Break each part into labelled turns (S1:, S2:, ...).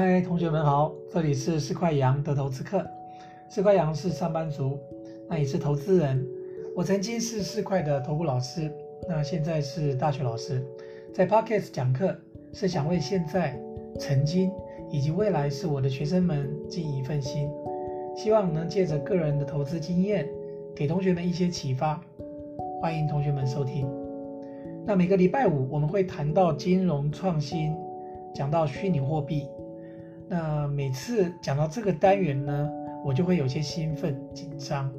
S1: 嗨，同学们好，这里是四块羊的投资课。四块羊是上班族，那也是投资人。我曾经是四块的投顾老师，那现在是大学老师，在 Podcast 讲课，是想为现在、曾经以及未来是我的学生们尽一份心，希望能借着个人的投资经验，给同学们一些启发。欢迎同学们收听。那每个礼拜五我们会谈到金融创新，讲到虚拟货币。那每次讲到这个单元呢，我就会有些兴奋紧张，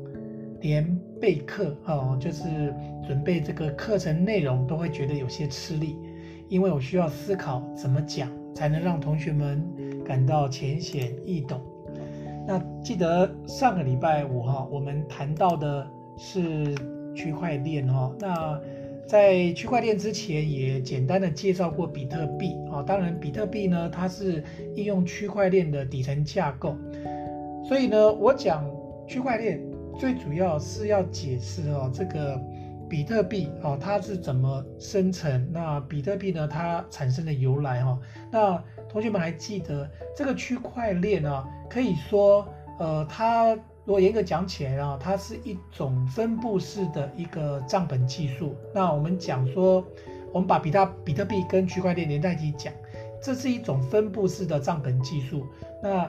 S1: 连备课哦，就是准备这个课程内容都会觉得有些吃力，因为我需要思考怎么讲才能让同学们感到浅显易懂。那记得上个礼拜五哈，我们谈到的是区块链哈，那。在区块链之前，也简单的介绍过比特币啊。当然，比特币呢，它是应用区块链的底层架构。所以呢，我讲区块链最主要是要解释哦，这个比特币哦，它是怎么生成？那比特币呢，它产生的由来哈。那同学们还记得这个区块链啊？可以说，呃，它。如果严格讲起来啊，它是一种分布式的一个账本技术。那我们讲说，我们把比特比特币跟区块链连在一起讲，这是一种分布式的账本技术。那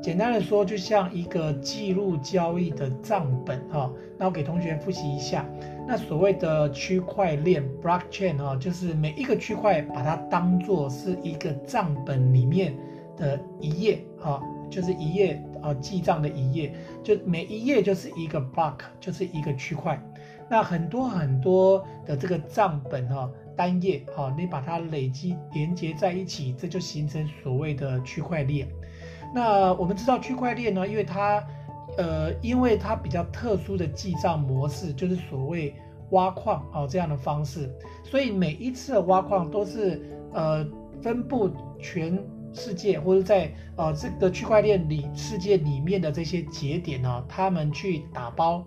S1: 简单的说，就像一个记录交易的账本哈。那我给同学复习一下，那所谓的区块链 （blockchain） 啊，就是每一个区块把它当做是一个账本里面的一页啊，就是一页。啊，记账的一页，就每一页就是一个 block，就是一个区块。那很多很多的这个账本哈，单页哈，你把它累积连接在一起，这就形成所谓的区块链。那我们知道区块链呢，因为它呃，因为它比较特殊的记账模式，就是所谓挖矿啊这样的方式，所以每一次的挖矿都是呃分布全。世界或者在呃这个区块链里世界里面的这些节点呢，他们去打包，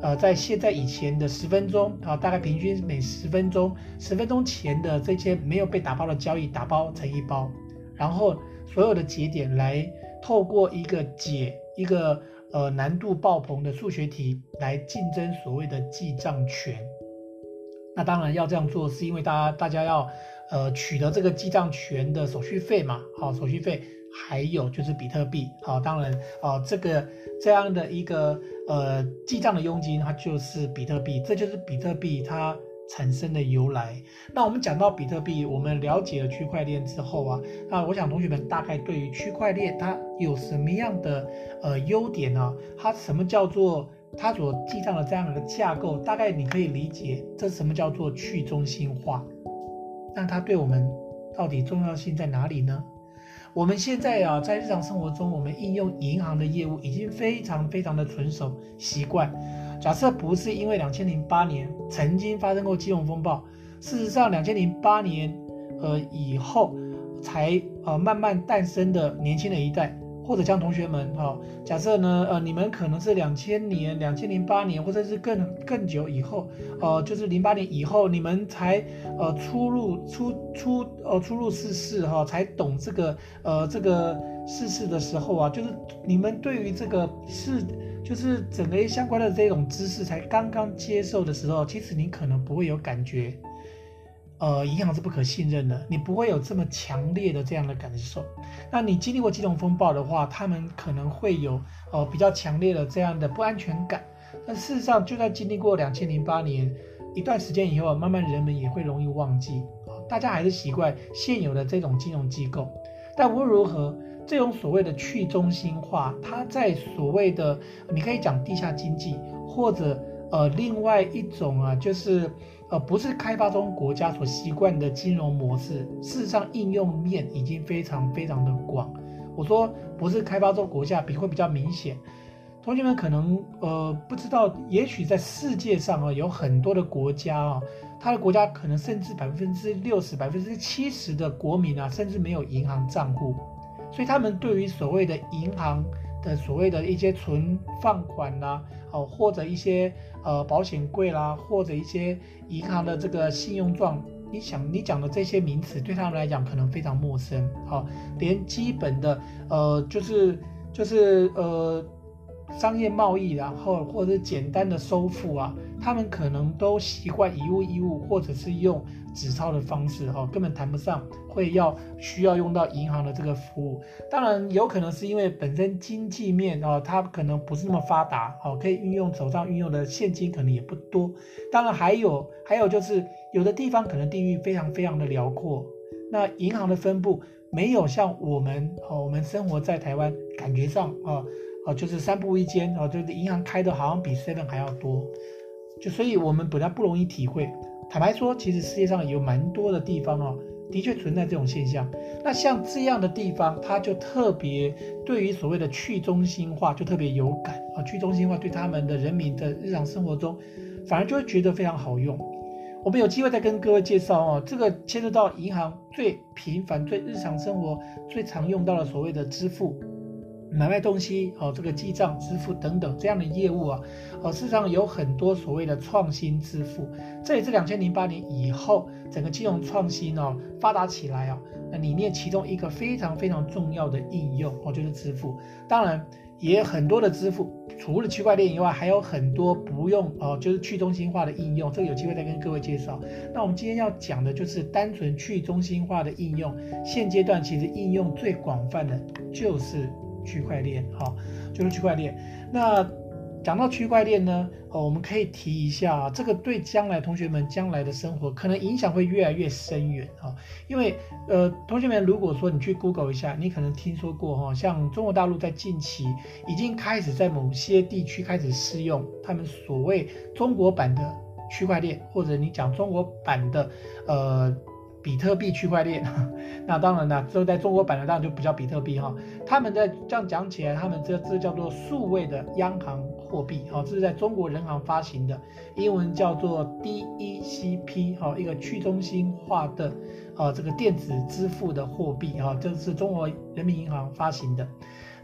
S1: 呃，在现在以前的十分钟啊，大概平均每十分钟，十分钟前的这些没有被打包的交易打包成一包，然后所有的节点来透过一个解一个呃难度爆棚的数学题来竞争所谓的记账权。那当然要这样做，是因为大家大家要。呃，取得这个记账权的手续费嘛，好，手续费，还有就是比特币，好，当然，啊，这个这样的一个呃记账的佣金，它就是比特币，这就是比特币它产生的由来。那我们讲到比特币，我们了解了区块链之后啊，那我想同学们大概对于区块链它有什么样的呃优点呢？它什么叫做它所记账的这样的架构？大概你可以理解，这什么叫做去中心化。那它对我们到底重要性在哪里呢？我们现在啊，在日常生活中，我们应用银行的业务已经非常非常的纯熟习惯。假设不是因为两千零八年曾经发生过金融风暴，事实上两千零八年呃以后才呃慢慢诞生的年轻的一代。或者像同学们哈，假设呢，呃，你们可能是两千年、两千零八年，或者是更更久以后，呃，就是零八年以后，你们才呃初入初初呃初入世事哈，才懂这个呃这个世事的时候啊，就是你们对于这个是就是整个相关的这种知识才刚刚接受的时候，其实你可能不会有感觉。呃，银行是不可信任的，你不会有这么强烈的这样的感受。那你经历过金融风暴的话，他们可能会有呃比较强烈的这样的不安全感。但事实上，就在经历过两千零八年一段时间以后，慢慢人们也会容易忘记，大家还是习惯现有的这种金融机构。但无论如何，这种所谓的去中心化，它在所谓的你可以讲地下经济，或者呃另外一种啊，就是。呃，不是开发中国家所习惯的金融模式，事实上应用面已经非常非常的广。我说不是开发中国家比会比较明显，同学们可能呃不知道，也许在世界上啊有很多的国家啊，他的国家可能甚至百分之六十、百分之七十的国民啊，甚至没有银行账户，所以他们对于所谓的银行。的所谓的一些存放款啦，哦，或者一些呃保险柜啦，或者一些银行的这个信用状你想你讲的这些名词对他们来讲可能非常陌生，好，连基本的呃就是就是呃商业贸易，然后或者是简单的收付啊，他们可能都习惯以物易物，或者是用纸钞的方式，哈，根本谈不上会要需要用到银行的这个服务。当然有可能是因为本身经济面啊，它可能不是那么发达，哦，可以运用手上运用的现金可能也不多。当然还有还有就是。有的地方可能地域非常非常的辽阔，那银行的分布没有像我们哦，我们生活在台湾，感觉上啊哦就是三步一间啊，就是银行开的好像比 seven 还要多，就所以我们本来不容易体会。坦白说，其实世界上有蛮多的地方哦，的确存在这种现象。那像这样的地方，它就特别对于所谓的去中心化就特别有感啊，去中心化对他们的人民的日常生活中，反而就会觉得非常好用。我们有机会再跟各位介绍哦，这个牵涉到银行最频繁、最日常生活最常用到的所谓的支付、买卖东西哦，这个记账、支付等等这样的业务啊，哦，事实上有很多所谓的创新支付，这也是两千零八年以后整个金融创新哦发达起来啊，那里面其中一个非常非常重要的应用哦就是支付，当然。也很多的支付，除了区块链以外，还有很多不用哦、就是去中心化的应用。这个有机会再跟各位介绍。那我们今天要讲的就是单纯去中心化的应用。现阶段其实应用最广泛的就是区块链，哈、就是区块链。那讲到区块链呢，哦，我们可以提一下啊，这个对将来同学们将来的生活可能影响会越来越深远啊，因为呃，同学们如果说你去 Google 一下，你可能听说过哈，像中国大陆在近期已经开始在某些地区开始试用他们所谓中国版的区块链，或者你讲中国版的呃。比特币区块链，那当然了，这在中国版的当然就不叫比特币哈。他们在这样讲起来，他们这这叫做数位的央行货币，哈，这是在中国人行发行的，英文叫做 DECP，哈，一个去中心化的啊这个电子支付的货币，哈，这是中国人民银行发行的。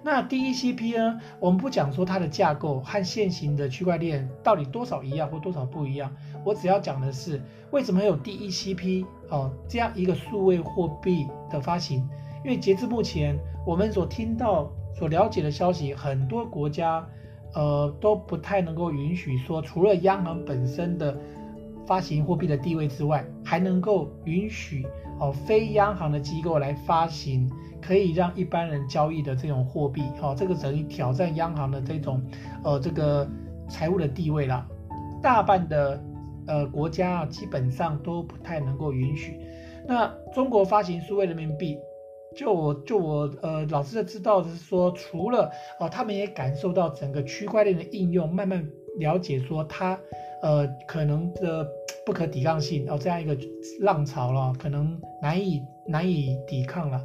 S1: 那 DECP 呢？我们不讲说它的架构和现行的区块链到底多少一样或多少不一样，我只要讲的是为什么有 DECP 哦这样一个数位货币的发行？因为截至目前，我们所听到、所了解的消息，很多国家呃都不太能够允许说，除了央行本身的发行货币的地位之外，还能够允许哦非央行的机构来发行。可以让一般人交易的这种货币，哦，这个等于挑战央行的这种，呃，这个财务的地位了。大半的呃国家啊，基本上都不太能够允许。那中国发行数位人民币，就我就我呃老师的知道的是说，除了哦，他们也感受到整个区块链的应用，慢慢了解说它呃可能的不可抵抗性哦，这样一个浪潮了，可能难以难以抵抗了。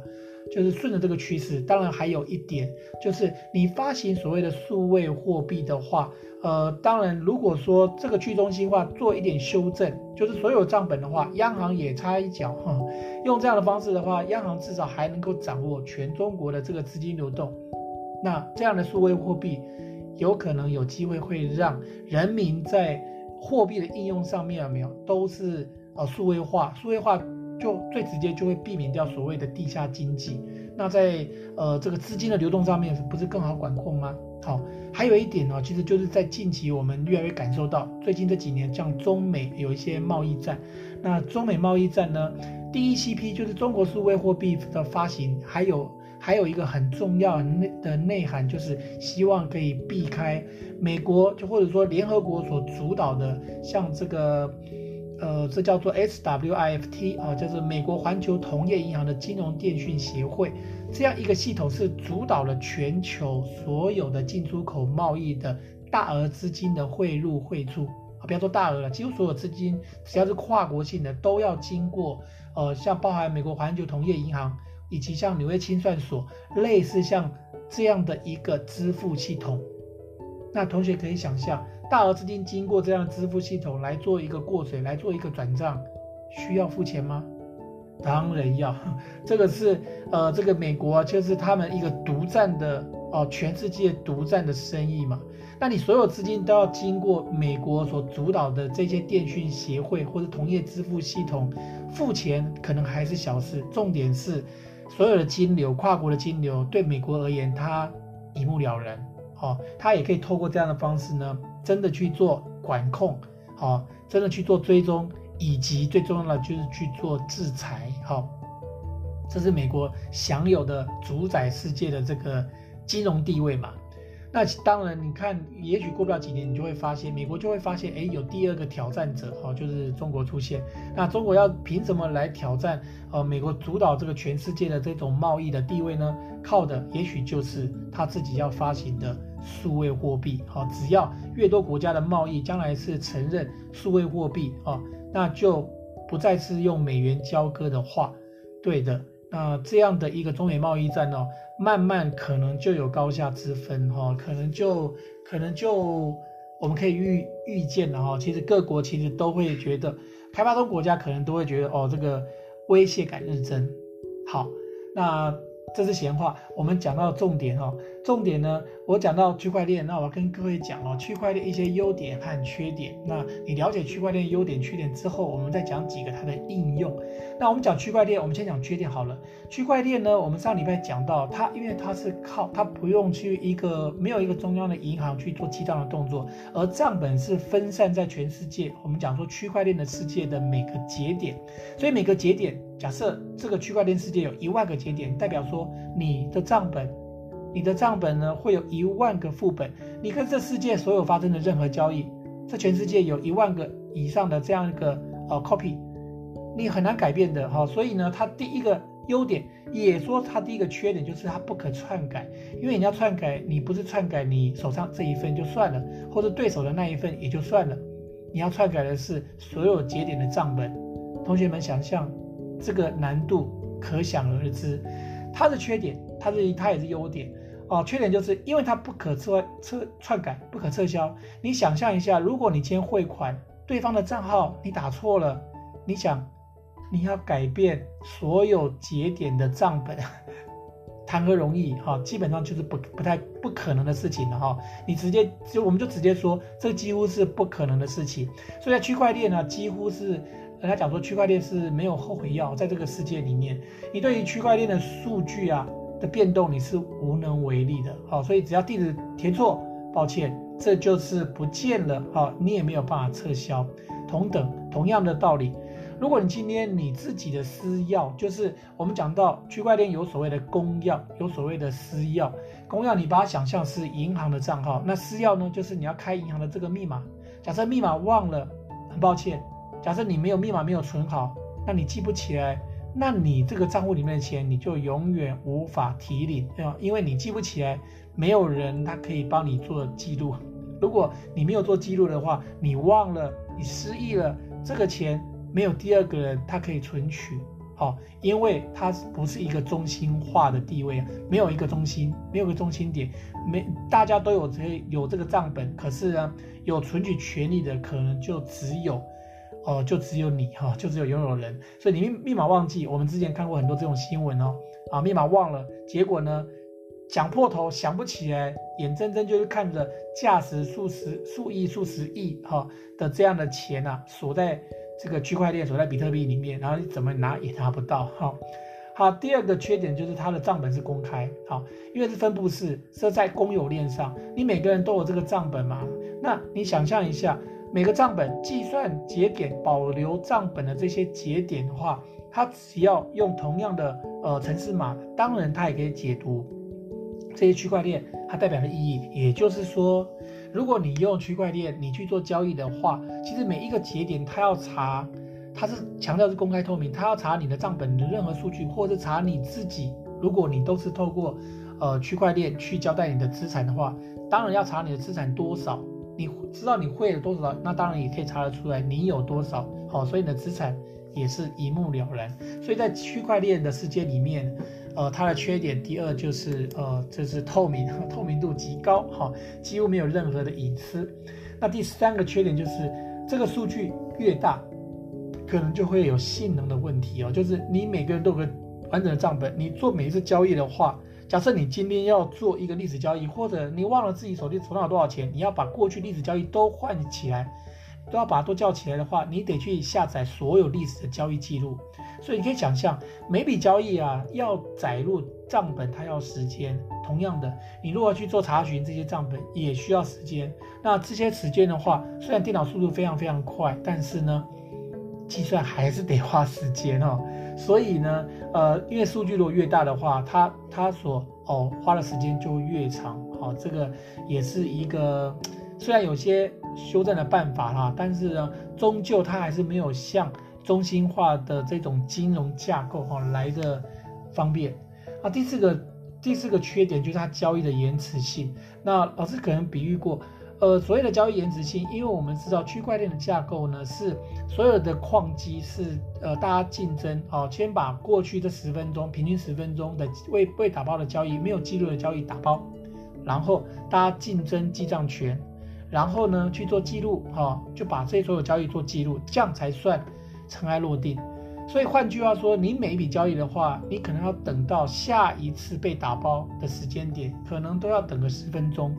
S1: 就是顺着这个趋势，当然还有一点，就是你发行所谓的数位货币的话，呃，当然如果说这个去中心化做一点修正，就是所有账本的话，央行也插一脚，哈，用这样的方式的话，央行至少还能够掌握全中国的这个资金流动，那这样的数位货币有可能有机会会让人民在货币的应用上面有没有都是呃数位化，数位化。就最直接就会避免掉所谓的地下经济，那在呃这个资金的流动上面不是更好管控吗？好，还有一点呢，其实就是在近期我们越来越感受到，最近这几年像中美有一些贸易战，那中美贸易战呢第一 CP 就是中国数位货币的发行，还有还有一个很重要的内的内涵就是希望可以避开美国就或者说联合国所主导的像这个。呃，这叫做 SWIFT 啊，就是美国环球同业银行的金融电讯协会，这样一个系统是主导了全球所有的进出口贸易的大额资金的汇入汇出啊，不要说大额了，几乎所有资金只要是跨国性的都要经过呃，像包含美国环球同业银行以及像纽约清算所类似像这样的一个支付系统，那同学可以想象。大额资金经过这样的支付系统来做一个过水，来做一个转账，需要付钱吗？当然要。这个是呃，这个美国就是他们一个独占的哦全世界独占的生意嘛。那你所有资金都要经过美国所主导的这些电讯协会或者同业支付系统付钱，可能还是小事。重点是，所有的金流，跨国的金流，对美国而言，它一目了然。哦，它也可以透过这样的方式呢，真的去做管控，哦，真的去做追踪，以及最重要的就是去做制裁。好、哦，这是美国享有的主宰世界的这个金融地位嘛。那当然，你看，也许过不了几年，你就会发现，美国就会发现，哎，有第二个挑战者，哦，就是中国出现。那中国要凭什么来挑战，呃，美国主导这个全世界的这种贸易的地位呢？靠的也许就是他自己要发行的数位货币，好，只要越多国家的贸易将来是承认数位货币，哦，那就不再是用美元交割的话，对的。那这样的一个中美贸易战哦，慢慢可能就有高下之分哈，可能就可能就我们可以预预见的哈，其实各国其实都会觉得，开发中国家可能都会觉得哦，这个威胁感日增。好，那。这是闲话，我们讲到重点哦。重点呢，我讲到区块链，那我跟各位讲哦，区块链一些优点和缺点。那你了解区块链优点、缺点之后，我们再讲几个它的应用。那我们讲区块链，我们先讲缺点好了。区块链呢，我们上礼拜讲到它，因为它是靠它不用去一个没有一个中央的银行去做记账的动作，而账本是分散在全世界。我们讲说区块链的世界的每个节点，所以每个节点。假设这个区块链世界有一万个节点，代表说你的账本，你的账本呢会有一万个副本。你跟这世界所有发生的任何交易，这全世界有一万个以上的这样一个呃 copy，你很难改变的哈。所以呢，它第一个优点，也说它第一个缺点就是它不可篡改，因为你要篡改，你不是篡改你手上这一份就算了，或者对手的那一份也就算了，你要篡改的是所有节点的账本。同学们想象。这个难度可想而知，它的缺点，它是它也是优点哦。缺点就是因为它不可撤撤篡改，不可撤销。你想象一下，如果你今天汇款，对方的账号你打错了，你想你要改变所有节点的账本，谈何容易哈？基本上就是不不太不可能的事情了哈。你直接就我们就直接说，这几乎是不可能的事情。所以在区块链呢，几乎是。人家讲说区块链是没有后悔药，在这个世界里面，你对于区块链的数据啊的变动你是无能为力的。好，所以只要地址填错，抱歉，这就是不见了。好，你也没有办法撤销。同等同样的道理，如果你今天你自己的私钥，就是我们讲到区块链有所谓的公钥，有所谓的私钥。公钥你把它想象是银行的账号，那私钥呢，就是你要开银行的这个密码。假设密码忘了，很抱歉。假设你没有密码，没有存好，那你记不起来，那你这个账户里面的钱你就永远无法提领，对吧？因为你记不起来，没有人他可以帮你做记录。如果你没有做记录的话，你忘了，你失忆了，这个钱没有第二个人他可以存取，好，因为它不是一个中心化的地位，没有一个中心，没有个中心点，没大家都有这有这个账本，可是呢，有存取权利的可能就只有。哦，就只有你哈，就只有拥有人，所以你密密码忘记，我们之前看过很多这种新闻哦，啊，密码忘了，结果呢，想破头想不起来，眼睁睁就是看着价值数十数亿、数十亿哈的这样的钱啊，锁在这个区块链、锁在比特币里面，然后你怎么拿也拿不到哈。好，第二个缺点就是它的账本是公开，好，因为是分布式，设在公有链上，你每个人都有这个账本嘛，那你想象一下。每个账本计算节点保留账本的这些节点的话，它只要用同样的呃程式码，当然它也可以解读这些区块链它代表的意义。也就是说，如果你用区块链你去做交易的话，其实每一个节点它要查，它是强调是公开透明，它要查你的账本的任何数据，或者查你自己。如果你都是透过呃区块链去交代你的资产的话，当然要查你的资产多少。你知道你汇了多少，那当然也可以查得出来你有多少，好，所以你的资产也是一目了然。所以在区块链的世界里面，呃，它的缺点第二就是呃，就是透明，透明度极高，哈，几乎没有任何的隐私。那第三个缺点就是这个数据越大，可能就会有性能的问题哦，就是你每个人都有个完整的账本，你做每一次交易的话，假设你今天要做一个历史交易，或者你忘了自己手里手上有多少钱，你要把过去历史交易都换起来，都要把它都叫起来的话，你得去下载所有历史的交易记录。所以你可以想象，每笔交易啊要载入账本，它要时间。同样的，你如果去做查询这些账本，也需要时间。那这些时间的话，虽然电脑速度非常非常快，但是呢，计算还是得花时间哦。所以呢，呃，因为数据如果越大的话，它它所哦花的时间就越长。好、哦，这个也是一个虽然有些修正的办法哈，但是呢，终究它还是没有像中心化的这种金融架构哈、哦、来的方便。啊，第四个第四个缺点就是它交易的延迟性。那老师可能比喻过。呃，所谓的交易延迟性，因为我们知道区块链的架构呢，是所有的矿机是呃大家竞争啊，先把过去这十分钟平均十分钟的未未打包的交易没有记录的交易打包，然后大家竞争记账权，然后呢去做记录哈，就把这所有交易做记录，这样才算尘埃落定。所以换句话说，你每一笔交易的话，你可能要等到下一次被打包的时间点，可能都要等个十分钟。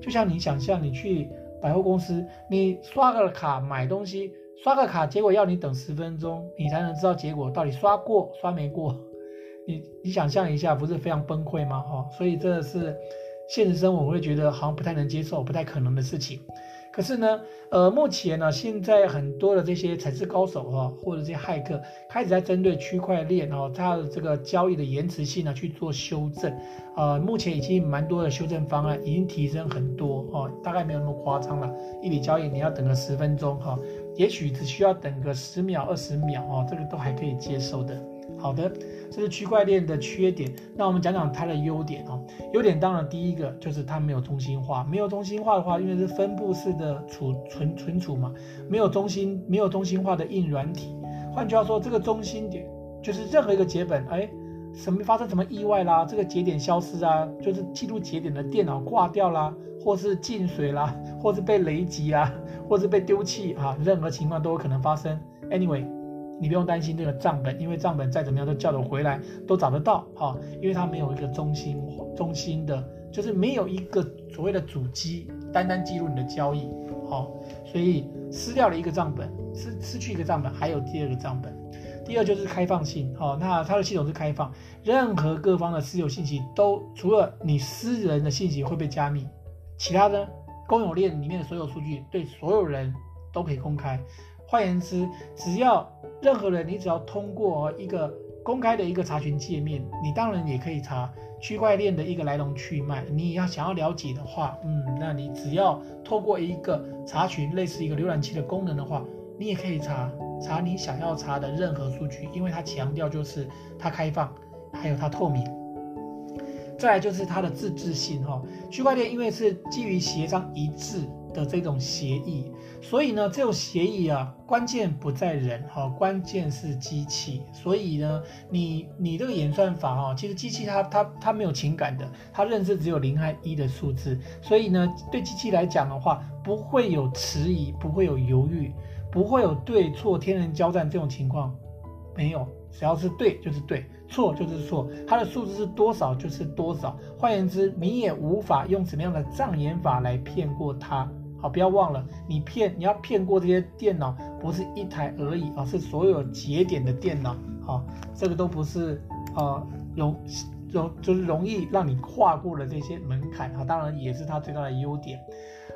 S1: 就像你想象，你去百货公司，你刷个卡买东西，刷个卡，结果要你等十分钟，你才能知道结果到底刷过刷没过。你你想象一下，不是非常崩溃吗？哈，所以这是现实生活我会觉得好像不太能接受，不太可能的事情。可是呢，呃，目前呢，现在很多的这些程式高手哈，或者这些骇客开始在针对区块链哦，它的这个交易的延迟性呢去做修正，呃，目前已经蛮多的修正方案已经提升很多哦，大概没有那么夸张了，一笔交易你要等个十分钟哈，也许只需要等个十秒二十秒哦，这个都还可以接受的。好的，这是区块链的缺点。那我们讲讲它的优点啊。优点当然第一个就是它没有中心化，没有中心化的话，因为是分布式的储存存储嘛，没有中心没有中心化的硬软体。换句话说，这个中心点就是任何一个节本，哎，什么发生什么意外啦，这个节点消失啊，就是记录节点的电脑挂掉啦，或是进水啦，或是被雷击啦，或是被丢弃啊，任何情况都有可能发生。Anyway。你不用担心这个账本，因为账本再怎么样都叫得回来，都找得到哈，因为它没有一个中心中心的，就是没有一个所谓的主机，单单记录你的交易，好，所以失掉了一个账本，失失去一个账本，还有第二个账本。第二就是开放性，好，那它的系统是开放，任何各方的私有信息都除了你私人的信息会被加密，其他的公有链里面的所有数据对所有人都可以公开。换言之，只要任何人，你只要通过一个公开的一个查询界面，你当然也可以查区块链的一个来龙去脉。你要想要了解的话，嗯，那你只要透过一个查询，类似一个浏览器的功能的话，你也可以查查你想要查的任何数据，因为它强调就是它开放，还有它透明。再来就是它的自治性哈，区块链因为是基于协商一致的这种协议，所以呢，这种协议啊，关键不在人哈，关键是机器。所以呢，你你这个演算法哈，其实机器它它它没有情感的，它认识只有零和一的数字。所以呢，对机器来讲的话，不会有迟疑，不会有犹豫，不会有对错天人交战这种情况，没有，只要是对就是对，错就是错，它的数字是多少就是多少。换言之，你也无法用什么样的障眼法来骗过它。好，不要忘了，你骗你要骗过这些电脑，不是一台而已啊，是所有节点的电脑。好，这个都不是呃容容就是容易让你跨过了这些门槛。好，当然也是它最大的优点。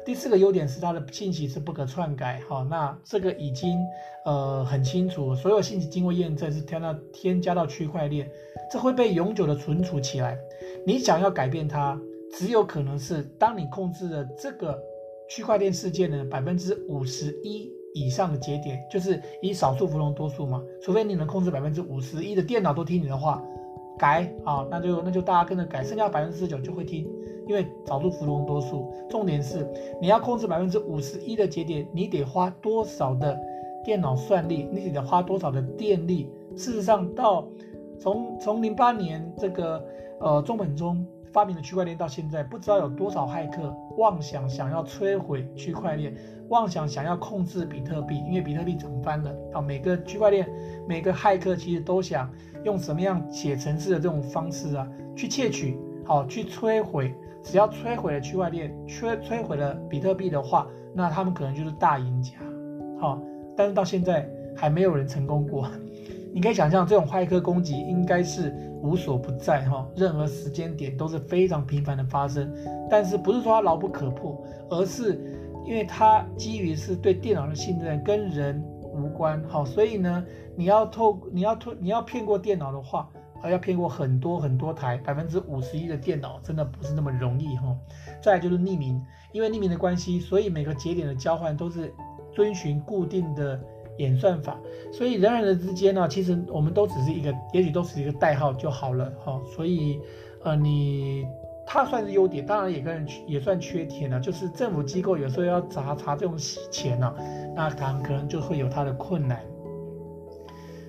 S1: 第四个优点是它的信息是不可篡改。好，那这个已经呃很清楚，所有信息经过验证是添到添加到区块链，这会被永久的存储起来。你想要改变它，只有可能是当你控制了这个。区块链世界呢，百分之五十一以上的节点，就是以少数服从多数嘛。除非你能控制百分之五十一的电脑都听你的话，改啊，那就那就大家跟着改，剩下百分之十九就会听，因为少数服从多数。重点是你要控制百分之五十一的节点，你得花多少的电脑算力，你得花多少的电力。事实上到，从从零八年这个呃中本聪发明的区块链到现在，不知道有多少骇客。妄想想要摧毁区块链，妄想想要控制比特币，因为比特币涨翻了啊！每个区块链，每个骇客其实都想用什么样写程式的这种方式啊，去窃取，好去摧毁。只要摧毁了区块链，摧摧毁了比特币的话，那他们可能就是大赢家。好，但是到现在还没有人成功过。你可以想象，这种骇客攻击应该是无所不在哈，任何时间点都是非常频繁的发生。但是不是说它牢不可破，而是因为它基于是对电脑的信任，跟人无关。好，所以呢，你要透，你要透，你要骗过电脑的话，还要骗过很多很多台百分之五十一的电脑，真的不是那么容易哈。再来就是匿名，因为匿名的关系，所以每个节点的交换都是遵循固定的。演算法，所以人与人之间呢，其实我们都只是一个，也许都是一个代号就好了哈。所以，呃，你它算是优点，当然也跟也算缺点了，就是政府机构有时候要查查这种钱呢，那他们可能就会有它的困难。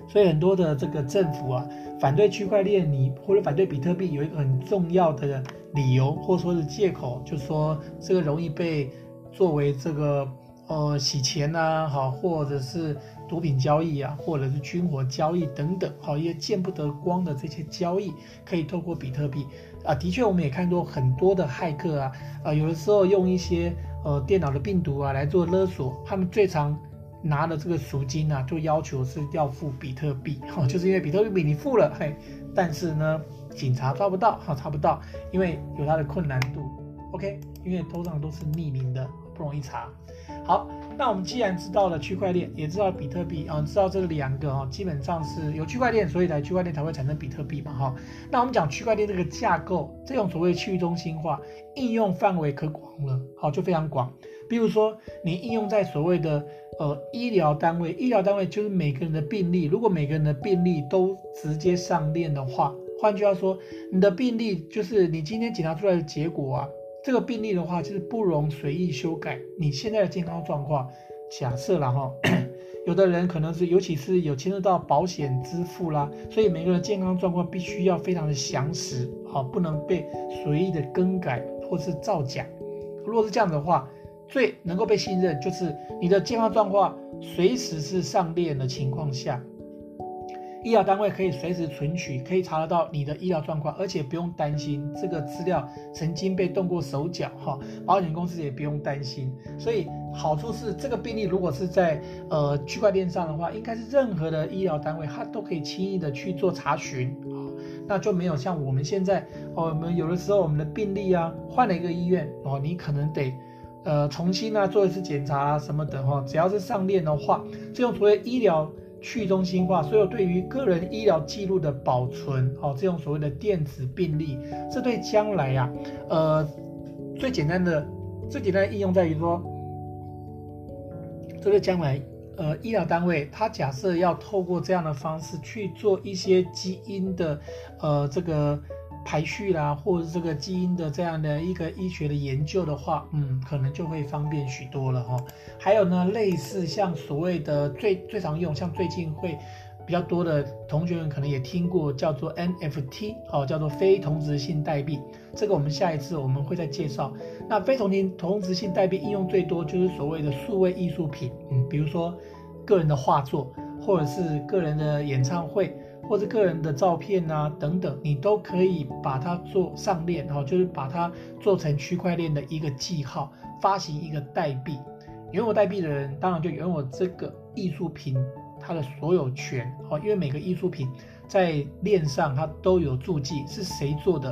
S1: 所以很多的这个政府啊，反对区块链，你或者反对比特币，有一个很重要的理由或者说是借口，就是说这个容易被作为这个。呃，洗钱呐、啊，好，或者是毒品交易啊，或者是军火交易等等，好，一些见不得光的这些交易，可以透过比特币啊。的确，我们也看到很多的骇客啊，啊，有的时候用一些呃电脑的病毒啊来做勒索，他们最常拿的这个赎金啊，就要求是要付比特币，哈，就是因为比特币你付了，嘿，但是呢，警察抓不到，哈，查不到，因为有它的困难度，OK，因为通常都是匿名的，不容易查。好，那我们既然知道了区块链，也知道比特币啊，知道这两个啊，基本上是有区块链，所以才区块链才会产生比特币嘛，哈。那我们讲区块链这个架构，这种所谓去中心化应用范围可广了，好，就非常广。比如说你应用在所谓的呃医疗单位，医疗单位就是每个人的病例，如果每个人的病例都直接上链的话，换句话说，你的病例就是你今天检查出来的结果啊。这个病例的话，就是不容随意修改。你现在的健康状况，假设了哈，有的人可能是，尤其是有牵涉到保险支付啦，所以每个人健康状况必须要非常的详实，好，不能被随意的更改或是造假。如果是这样的话，最能够被信任就是你的健康状况随时是上链的情况下。医疗单位可以随时存取，可以查得到你的医疗状况，而且不用担心这个资料曾经被动过手脚哈。保险公司也不用担心，所以好处是这个病例如果是在呃区块链上的话，应该是任何的医疗单位它都可以轻易的去做查询啊，那就没有像我们现在哦，我们有的时候我们的病例啊换了一个医院哦，你可能得呃重新啊做一次检查啊什么的哈，只要是上链的话，这种所谓医疗。去中心化，所有对于个人医疗记录的保存，哦，这种所谓的电子病历，这对将来呀、呃，最简单的、最简单的应用在于说，这对将来，呃，医疗单位它假设要透过这样的方式去做一些基因的，呃，这个。排序啦，或者这个基因的这样的一个医学的研究的话，嗯，可能就会方便许多了哈。还有呢，类似像所谓的最最常用，像最近会比较多的同学们可能也听过，叫做 NFT，哦，叫做非同质性代币。这个我们下一次我们会再介绍。那非同质同质性代币应用最多就是所谓的数位艺术品，嗯，比如说个人的画作，或者是个人的演唱会。或者个人的照片啊等等，你都可以把它做上链，哈，就是把它做成区块链的一个记号，发行一个代币。拥有代币的人，当然就拥有这个艺术品它的所有权，哦，因为每个艺术品在链上它都有注记是谁做的，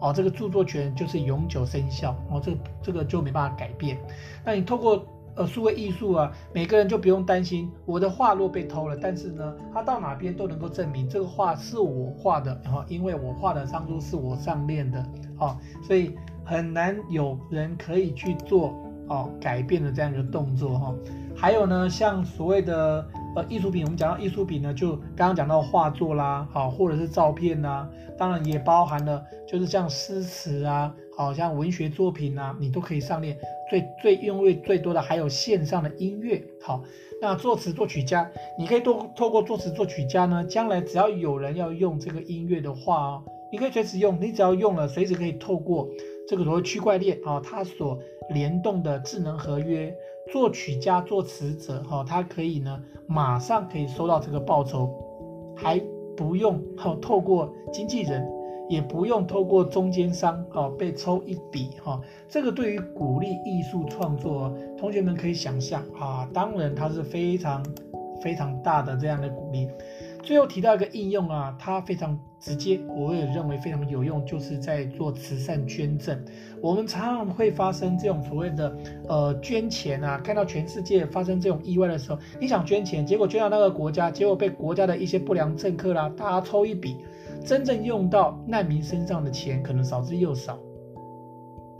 S1: 哦，这个著作权就是永久生效，哦，这个这个就没办法改变。那你透过。呃，数位艺术啊，每个人就不用担心我的画若被偷了，但是呢，他到哪边都能够证明这个画是我画的，然后因为我画的当初是我上链的，哦，所以很难有人可以去做哦改变的这样一个动作哈。还有呢，像所谓的呃艺术品，我们讲到艺术品呢，就刚刚讲到画作啦，好，或者是照片呐，当然也包含了就是像诗词啊，好像文学作品啊，你都可以上链。最最用率最多的还有线上的音乐，好，那作词作曲家，你可以多透过作词作曲家呢，将来只要有人要用这个音乐的话哦，你可以随时用，你只要用了，随时可以透过这个所谓区块链啊，它所联动的智能合约，作曲家、作词者哈，他可以呢马上可以收到这个报酬，还不用哈透过经纪人，也不用透过中间商哈被抽一笔哈。这个对于鼓励艺术创作，同学们可以想象啊，当然它是非常非常大的这样的鼓励。最后提到一个应用啊，它非常直接，我也认为非常有用，就是在做慈善捐赠。我们常常会发生这种所谓的呃捐钱啊，看到全世界发生这种意外的时候，你想捐钱，结果捐到那个国家，结果被国家的一些不良政客啦，大家抽一笔，真正用到难民身上的钱可能少之又少。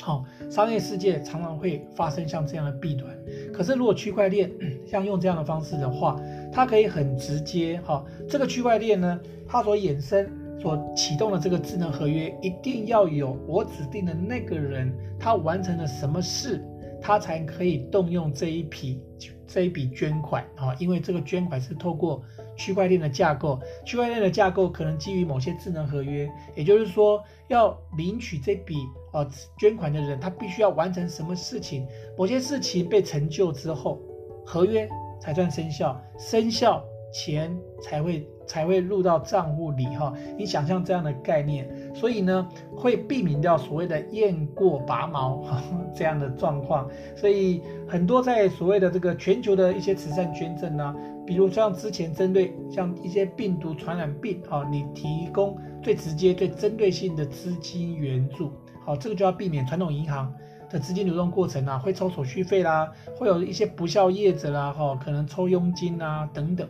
S1: 好、商业世界常常会发生像这样的弊端。可是如果区块链像用这样的方式的话，它可以很直接哈、哦，这个区块链呢，它所衍生、所启动的这个智能合约，一定要有我指定的那个人，他完成了什么事，他才可以动用这一笔这一笔捐款啊、因为这个捐款是透过区块链的架构，区块链的架构可能基于某些智能合约，也就是说，要领取这笔呃捐款的人，他必须要完成什么事情，某些事情被成就之后，合约。才算生效，生效钱才会才会入到账户里哈。你想象这样的概念，所以呢会避免掉所谓的雁过拔毛哈 这样的状况。所以很多在所谓的这个全球的一些慈善捐赠呢，比如像之前针对像一些病毒传染病啊，你提供最直接、最针对性的资金援助，好，这个就要避免传统银行。的资金流动过程啊，会抽手续费啦，会有一些不孝业者啦，哈，可能抽佣金啊等等，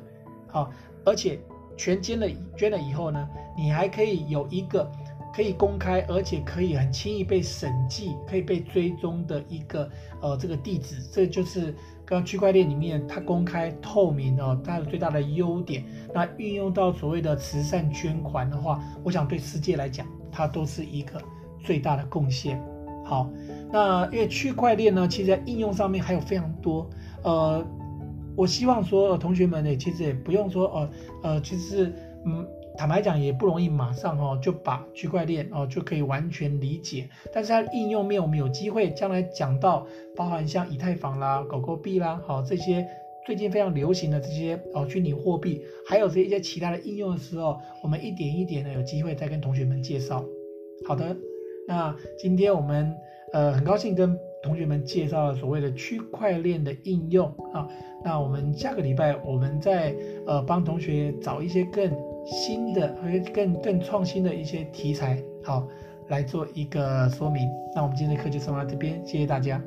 S1: 好，而且全捐了捐了以后呢，你还可以有一个可以公开，而且可以很轻易被审计、可以被追踪的一个呃这个地址，这就是刚刚区块链里面它公开透明哦，它的最大的优点。那运用到所谓的慈善捐款的话，我想对世界来讲，它都是一个最大的贡献。好，那因为区块链呢，其实在应用上面还有非常多。呃，我希望说，呃、同学们呢，其实也不用说，呃呃，其实，嗯，坦白讲也不容易，马上哦就把区块链哦就可以完全理解。但是它应用面，我们有机会将来讲到，包含像以太坊啦、狗狗币啦，好、哦、这些最近非常流行的这些哦虚拟货币，还有这一些其他的应用的时候，我们一点一点的有机会再跟同学们介绍。好的。那今天我们呃很高兴跟同学们介绍了所谓的区块链的应用啊。那我们下个礼拜我们再呃帮同学找一些更新的和更更创新的一些题材，好来做一个说明。那我们今天的课就上到这边，谢谢大家。